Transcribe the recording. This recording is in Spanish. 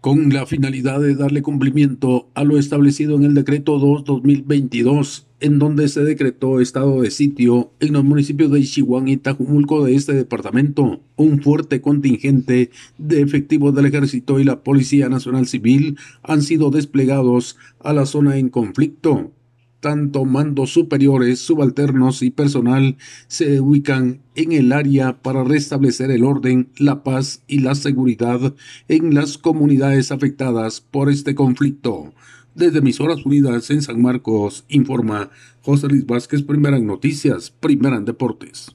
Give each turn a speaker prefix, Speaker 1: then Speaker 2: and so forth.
Speaker 1: con la finalidad de darle cumplimiento a lo establecido en el decreto 2-2022, en donde se decretó estado de sitio en los municipios de Ichihuán y Tajumulco de este departamento. Un fuerte contingente de efectivos del Ejército y la Policía Nacional Civil han sido desplegados a la zona en conflicto tanto mandos superiores, subalternos y personal se ubican en el área para restablecer el orden, la paz y la seguridad en las comunidades afectadas por este conflicto. Desde Emisoras Unidas en San Marcos, informa José Luis Vázquez, Primera en Noticias, Primera en Deportes.